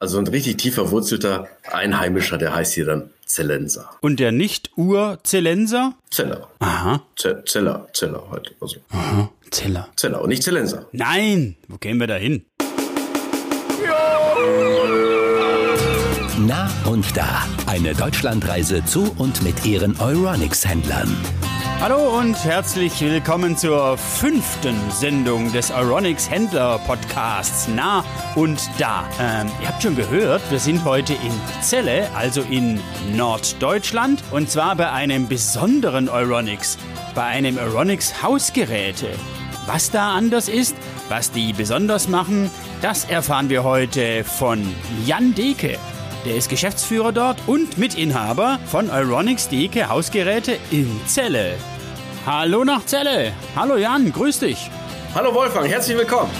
Also ein richtig tief verwurzelter Einheimischer, der heißt hier dann Zellenser. Und der Nicht-Ur-Zellenser? Zeller. Aha. Z Zeller, Zeller halt. Also. Aha. Zeller. Zeller und nicht Zellenser. Nein, wo gehen wir da hin? Na und da. Eine Deutschlandreise zu und mit ihren Euronics-Händlern. Hallo und herzlich willkommen zur fünften Sendung des Euronics Händler Podcasts Na und Da. Ähm, ihr habt schon gehört, wir sind heute in Celle, also in Norddeutschland, und zwar bei einem besonderen Euronics, bei einem Euronics Hausgeräte. Was da anders ist, was die besonders machen, das erfahren wir heute von Jan Deke. Der ist Geschäftsführer dort und Mitinhaber von Euronics Deke Hausgeräte in Celle. Hallo nach Celle. Hallo Jan, grüß dich. Hallo Wolfgang, herzlich willkommen.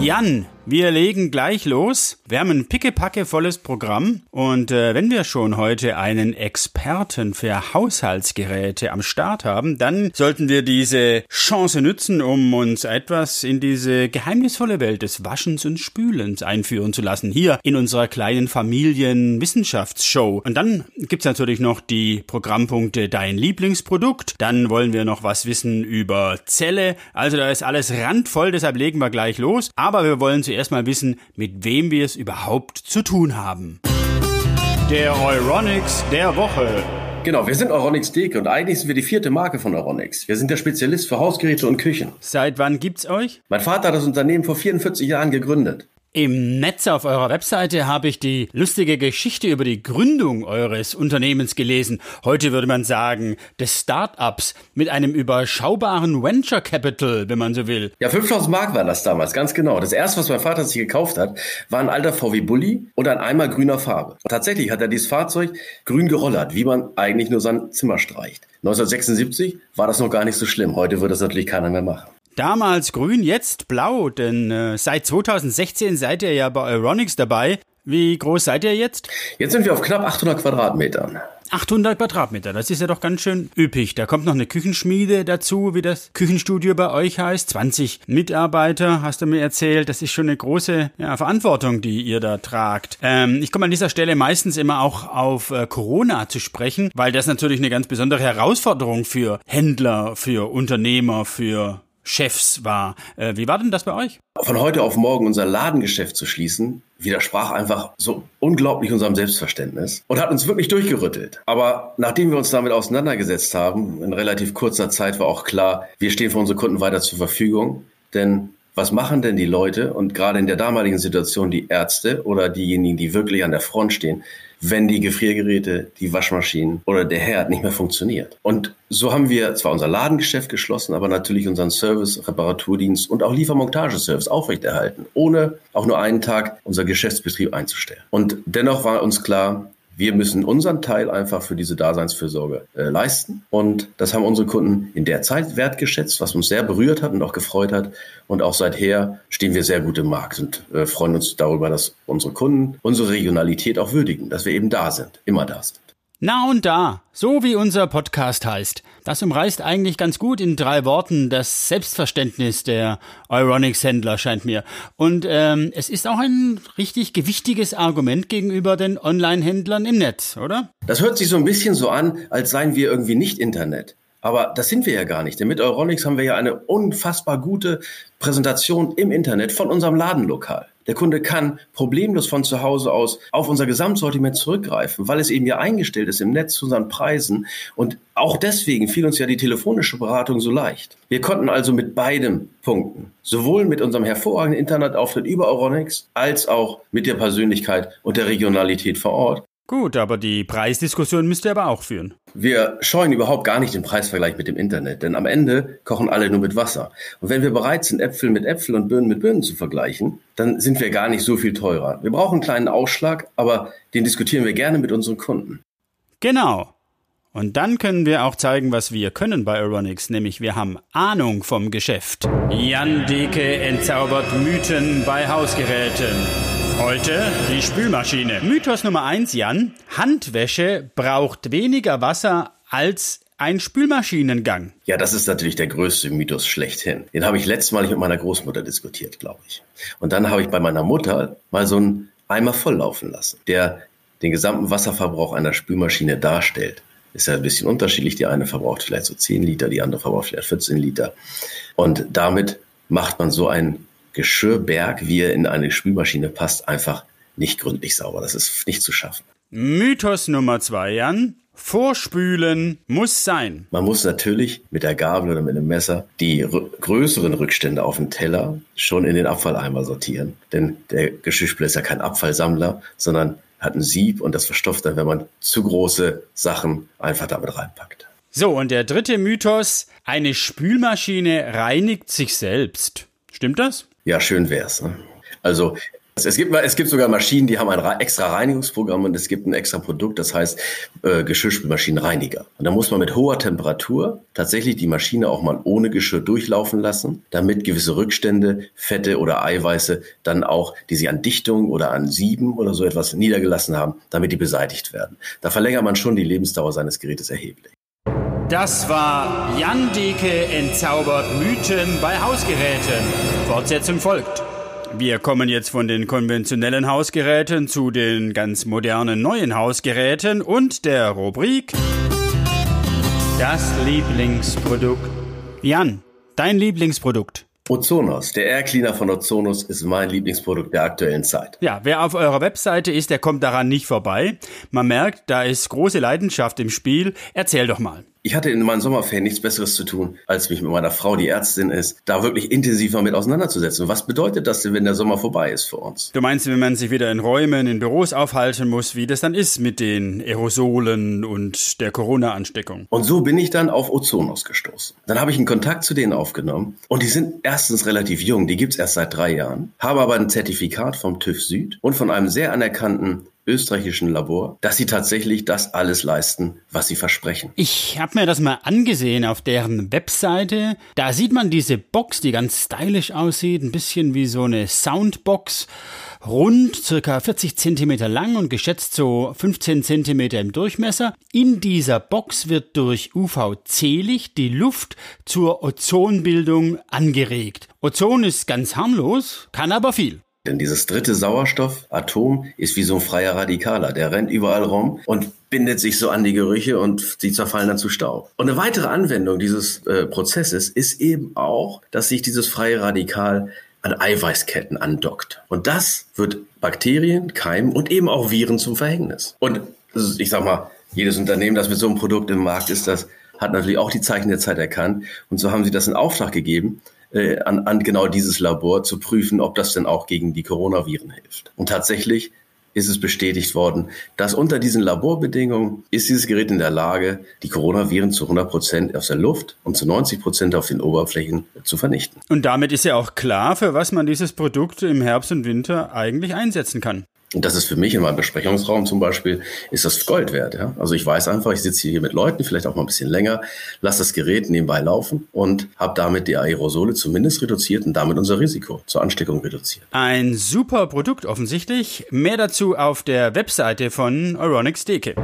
Jan, wir legen gleich los. Wir haben ein pickepackevolles Programm. Und äh, wenn wir schon heute einen Experten für Haushaltsgeräte am Start haben, dann sollten wir diese Chance nützen, um uns etwas in diese geheimnisvolle Welt des Waschens und Spülens einführen zu lassen, hier in unserer kleinen Familienwissenschaftsshow. Und dann gibt's natürlich noch die Programmpunkte Dein Lieblingsprodukt, dann wollen wir noch was wissen über Zelle, also da ist alles randvoll, deshalb legen wir gleich los, aber wir wollen zuerst mal wissen, mit wem wir es überhaupt zu tun haben. Der Euronics der Woche. Genau, wir sind Euronics Deke und eigentlich sind wir die vierte Marke von Euronics. Wir sind der Spezialist für Hausgeräte und Küchen. Seit wann gibt's euch? Mein Vater hat das Unternehmen vor 44 Jahren gegründet. Im Netz auf eurer Webseite habe ich die lustige Geschichte über die Gründung eures Unternehmens gelesen. Heute würde man sagen, des Startups mit einem überschaubaren Venture Capital, wenn man so will. Ja, 5000 Mark war das damals, ganz genau. Das erste, was mein Vater sich gekauft hat, war ein alter VW Bulli und ein Eimer grüner Farbe. Tatsächlich hat er dieses Fahrzeug grün gerollert, wie man eigentlich nur sein Zimmer streicht. 1976 war das noch gar nicht so schlimm. Heute würde das natürlich keiner mehr machen. Damals grün, jetzt blau, denn äh, seit 2016 seid ihr ja bei Euronics dabei. Wie groß seid ihr jetzt? Jetzt sind wir auf knapp 800 Quadratmetern. 800 Quadratmeter, das ist ja doch ganz schön üppig. Da kommt noch eine Küchenschmiede dazu, wie das Küchenstudio bei euch heißt. 20 Mitarbeiter, hast du mir erzählt. Das ist schon eine große ja, Verantwortung, die ihr da tragt. Ähm, ich komme an dieser Stelle meistens immer auch auf äh, Corona zu sprechen, weil das natürlich eine ganz besondere Herausforderung für Händler, für Unternehmer, für Chefs war. Äh, wie war denn das bei euch? Von heute auf morgen unser Ladengeschäft zu schließen, widersprach einfach so unglaublich unserem Selbstverständnis und hat uns wirklich durchgerüttelt. Aber nachdem wir uns damit auseinandergesetzt haben, in relativ kurzer Zeit war auch klar, wir stehen für unsere Kunden weiter zur Verfügung. Denn was machen denn die Leute und gerade in der damaligen Situation die Ärzte oder diejenigen, die wirklich an der Front stehen, wenn die Gefriergeräte, die Waschmaschinen oder der Herd nicht mehr funktioniert. Und so haben wir zwar unser Ladengeschäft geschlossen, aber natürlich unseren Service, Reparaturdienst und auch Liefermontageservice aufrechterhalten, ohne auch nur einen Tag unser Geschäftsbetrieb einzustellen. Und dennoch war uns klar, wir müssen unseren Teil einfach für diese Daseinsfürsorge äh, leisten. Und das haben unsere Kunden in der Zeit wertgeschätzt, was uns sehr berührt hat und auch gefreut hat. Und auch seither stehen wir sehr gut im Markt und äh, freuen uns darüber, dass unsere Kunden unsere Regionalität auch würdigen, dass wir eben da sind, immer da sind. Na und da, so wie unser Podcast heißt. Das umreißt eigentlich ganz gut in drei Worten das Selbstverständnis der Euronics-Händler, scheint mir. Und ähm, es ist auch ein richtig gewichtiges Argument gegenüber den Online-Händlern im Netz, oder? Das hört sich so ein bisschen so an, als seien wir irgendwie nicht Internet. Aber das sind wir ja gar nicht. Denn mit Euronics haben wir ja eine unfassbar gute Präsentation im Internet von unserem Ladenlokal. Der Kunde kann problemlos von zu Hause aus auf unser Gesamtsortiment zurückgreifen, weil es eben ja eingestellt ist im Netz zu unseren Preisen. Und auch deswegen fiel uns ja die telefonische Beratung so leicht. Wir konnten also mit beidem punkten. Sowohl mit unserem hervorragenden Internetauftritt über Euronics als auch mit der Persönlichkeit und der Regionalität vor Ort. Gut, aber die Preisdiskussion müsst ihr aber auch führen. Wir scheuen überhaupt gar nicht den Preisvergleich mit dem Internet, denn am Ende kochen alle nur mit Wasser. Und wenn wir bereit sind, Äpfel mit Äpfel und Birnen mit Birnen zu vergleichen, dann sind wir gar nicht so viel teurer. Wir brauchen einen kleinen Ausschlag, aber den diskutieren wir gerne mit unseren Kunden. Genau. Und dann können wir auch zeigen, was wir können bei Euronics, nämlich wir haben Ahnung vom Geschäft. Jan Deke entzaubert Mythen bei Hausgeräten. Heute die Spülmaschine. Mythos Nummer eins, Jan. Handwäsche braucht weniger Wasser als ein Spülmaschinengang. Ja, das ist natürlich der größte Mythos schlechthin. Den habe ich letztmalig mit meiner Großmutter diskutiert, glaube ich. Und dann habe ich bei meiner Mutter mal so einen Eimer volllaufen lassen, der den gesamten Wasserverbrauch einer Spülmaschine darstellt. Ist ja ein bisschen unterschiedlich. Die eine verbraucht vielleicht so 10 Liter, die andere verbraucht vielleicht 14 Liter. Und damit macht man so einen Geschirrberg, wie er in eine Spülmaschine passt, einfach nicht gründlich sauber. Das ist nicht zu schaffen. Mythos Nummer zwei, Jan. Vorspülen muss sein. Man muss natürlich mit der Gabel oder mit einem Messer die größeren Rückstände auf dem Teller schon in den Abfalleimer sortieren. Denn der Geschirrspüler ist ja kein Abfallsammler, sondern hat ein Sieb und das verstopft dann, wenn man zu große Sachen einfach damit reinpackt. So, und der dritte Mythos, eine Spülmaschine reinigt sich selbst. Stimmt das? Ja, schön wär's. Ne? Also es gibt, es gibt sogar Maschinen, die haben ein extra Reinigungsprogramm und es gibt ein extra Produkt, das heißt äh, Geschirrspülmaschinenreiniger. Und da muss man mit hoher Temperatur tatsächlich die Maschine auch mal ohne Geschirr durchlaufen lassen, damit gewisse Rückstände, Fette oder Eiweiße dann auch, die sie an Dichtung oder an Sieben oder so etwas niedergelassen haben, damit die beseitigt werden. Da verlängert man schon die Lebensdauer seines Gerätes erheblich. Das war Jan Deke entzaubert Mythen bei Hausgeräten. Fortsetzung folgt. Wir kommen jetzt von den konventionellen Hausgeräten zu den ganz modernen neuen Hausgeräten und der Rubrik Das Lieblingsprodukt. Jan, dein Lieblingsprodukt. Ozonos, der Air Cleaner von Ozonos ist mein Lieblingsprodukt der aktuellen Zeit. Ja, wer auf eurer Webseite ist, der kommt daran nicht vorbei. Man merkt, da ist große Leidenschaft im Spiel. Erzähl doch mal. Ich hatte in meinen Sommerferien nichts Besseres zu tun, als mich mit meiner Frau, die Ärztin ist, da wirklich intensiver mit auseinanderzusetzen. Was bedeutet das denn, wenn der Sommer vorbei ist für uns? Du meinst, wenn man sich wieder in Räumen, in Büros aufhalten muss, wie das dann ist mit den Aerosolen und der Corona-Ansteckung? Und so bin ich dann auf Ozonos gestoßen. Dann habe ich einen Kontakt zu denen aufgenommen und die sind erstens relativ jung, die gibt's erst seit drei Jahren, habe aber ein Zertifikat vom TÜV Süd und von einem sehr anerkannten österreichischen Labor, dass sie tatsächlich das alles leisten, was sie versprechen. Ich habe mir das mal angesehen auf deren Webseite. Da sieht man diese Box, die ganz stylisch aussieht, ein bisschen wie so eine Soundbox, rund circa 40 Zentimeter lang und geschätzt so 15 Zentimeter im Durchmesser. In dieser Box wird durch UVC-Licht die Luft zur Ozonbildung angeregt. Ozon ist ganz harmlos, kann aber viel. Denn dieses dritte Sauerstoffatom ist wie so ein freier Radikaler. Der rennt überall rum und bindet sich so an die Gerüche und sie zerfallen dann zu Staub. Und eine weitere Anwendung dieses äh, Prozesses ist eben auch, dass sich dieses freie Radikal an Eiweißketten andockt. Und das wird Bakterien, Keimen und eben auch Viren zum Verhängnis. Und ich sag mal, jedes Unternehmen, das mit so einem Produkt im Markt ist, das hat natürlich auch die Zeichen der Zeit erkannt. Und so haben sie das in Auftrag gegeben äh, an, an genau dieses Labor zu prüfen, ob das denn auch gegen die Coronaviren hilft. Und tatsächlich ist es bestätigt worden, dass unter diesen Laborbedingungen ist dieses Gerät in der Lage, die Coronaviren zu 100 Prozent aus der Luft und zu 90 Prozent auf den Oberflächen zu vernichten. Und damit ist ja auch klar, für was man dieses Produkt im Herbst und Winter eigentlich einsetzen kann. Und das ist für mich in meinem Besprechungsraum zum Beispiel, ist das Gold wert. Ja? Also ich weiß einfach, ich sitze hier mit Leuten, vielleicht auch mal ein bisschen länger, lasse das Gerät nebenbei laufen und habe damit die Aerosole zumindest reduziert und damit unser Risiko zur Ansteckung reduziert. Ein super Produkt offensichtlich. Mehr dazu auf der Webseite von Euronics Deke.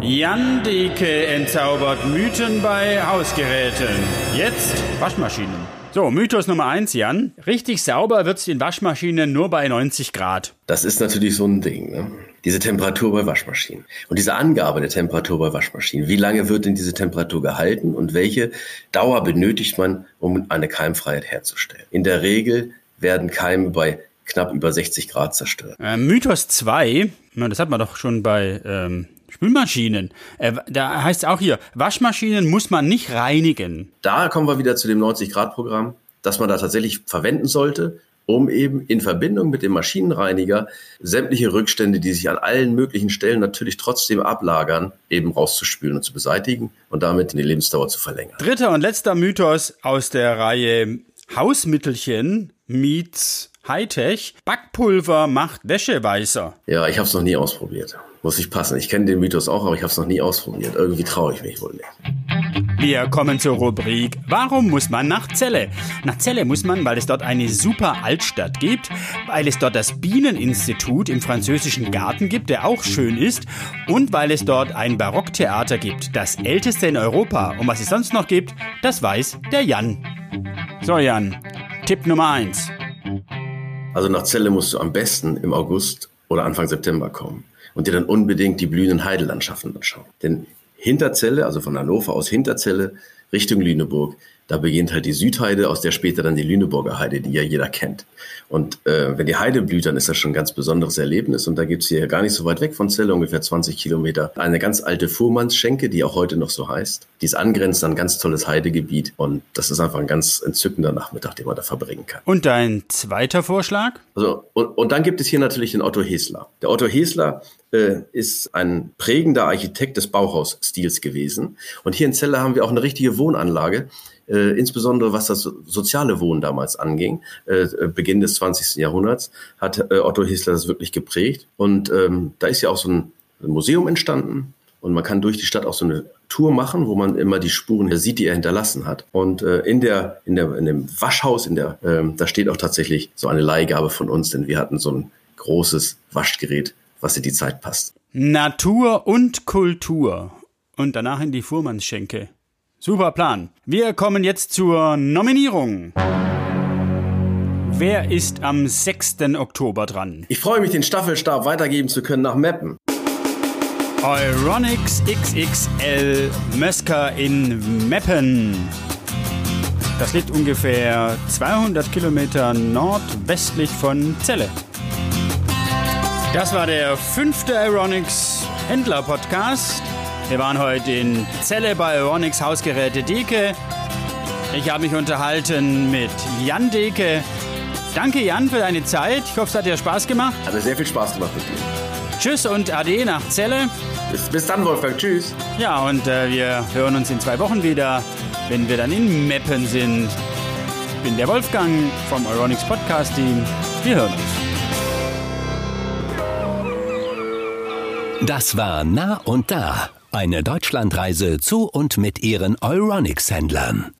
Jan Deke entzaubert Mythen bei Hausgeräten. Jetzt Waschmaschinen. So, Mythos Nummer eins, Jan. Richtig sauber wird's in Waschmaschinen nur bei 90 Grad. Das ist natürlich so ein Ding, ne? Diese Temperatur bei Waschmaschinen. Und diese Angabe der Temperatur bei Waschmaschinen. Wie lange wird denn diese Temperatur gehalten und welche Dauer benötigt man, um eine Keimfreiheit herzustellen? In der Regel werden Keime bei knapp über 60 Grad zerstört. Äh, Mythos 2, das hat man doch schon bei ähm, Spülmaschinen. Äh, da heißt es auch hier, Waschmaschinen muss man nicht reinigen. Da kommen wir wieder zu dem 90-Grad-Programm, das man da tatsächlich verwenden sollte, um eben in Verbindung mit dem Maschinenreiniger sämtliche Rückstände, die sich an allen möglichen Stellen natürlich trotzdem ablagern, eben rauszuspülen und zu beseitigen und damit die Lebensdauer zu verlängern. Dritter und letzter Mythos aus der Reihe Hausmittelchen meets Hightech. Backpulver macht Wäsche weißer. Ja, ich habe es noch nie ausprobiert. Muss ich passen. Ich kenne den Mythos auch, aber ich habe es noch nie ausprobiert. Irgendwie traue ich mich wohl nicht. Wir kommen zur Rubrik Warum muss man nach Celle? Nach Celle muss man, weil es dort eine super Altstadt gibt, weil es dort das Bieneninstitut im französischen Garten gibt, der auch schön ist, und weil es dort ein Barocktheater gibt, das älteste in Europa. Und was es sonst noch gibt, das weiß der Jan. So Jan, Tipp Nummer eins. Also nach Celle musst du am besten im August oder Anfang September kommen und dir dann unbedingt die blühenden Heidelandschaften anschauen. Denn hinter Celle, also von Hannover aus hinter Celle Richtung Lüneburg, da beginnt halt die Südheide, aus der später dann die Lüneburger Heide, die ja jeder kennt. Und äh, wenn die Heide blüht, dann ist das schon ein ganz besonderes Erlebnis. Und da gibt's hier gar nicht so weit weg von Celle, ungefähr 20 Kilometer, eine ganz alte Fuhrmannsschenke, die auch heute noch so heißt. Die ist angrenzt an ein ganz tolles Heidegebiet. Und das ist einfach ein ganz entzückender Nachmittag, den man da verbringen kann. Und dein zweiter Vorschlag? Also, und, und dann gibt es hier natürlich den Otto Hesler. Der Otto Hesler äh, ist ein prägender Architekt des Bauhausstils gewesen. Und hier in Celle haben wir auch eine richtige Wohnanlage, äh, insbesondere was das soziale Wohnen damals anging, äh, Beginn des 20. Jahrhunderts, hat äh, Otto Hessler das wirklich geprägt. Und ähm, da ist ja auch so ein Museum entstanden. Und man kann durch die Stadt auch so eine Tour machen, wo man immer die Spuren sieht, die er hinterlassen hat. Und äh, in der in der in dem Waschhaus, in der ähm, da steht auch tatsächlich so eine Leihgabe von uns, denn wir hatten so ein großes Waschgerät, was in die Zeit passt. Natur und Kultur und danach in die Fuhrmannsschenke. Super Plan. Wir kommen jetzt zur Nominierung. Wer ist am 6. Oktober dran? Ich freue mich, den Staffelstab weitergeben zu können nach Meppen. Euronics XXL Mösker in Meppen. Das liegt ungefähr 200 Kilometer nordwestlich von Celle. Das war der fünfte Euronics Händler Podcast. Wir waren heute in Celle bei Euronics Hausgeräte Deke. Ich habe mich unterhalten mit Jan Deke. Danke Jan für deine Zeit. Ich hoffe, es hat dir Spaß gemacht. Hat mir sehr viel Spaß gemacht mit dir. Tschüss und Ade nach Celle. Bis, bis dann, Wolfgang. Tschüss. Ja, und äh, wir hören uns in zwei Wochen wieder, wenn wir dann in Meppen sind. Ich bin der Wolfgang vom Euronics Podcast Team. Wir hören uns. Das war Nah und Da, eine Deutschlandreise zu und mit ihren Euronics-Händlern.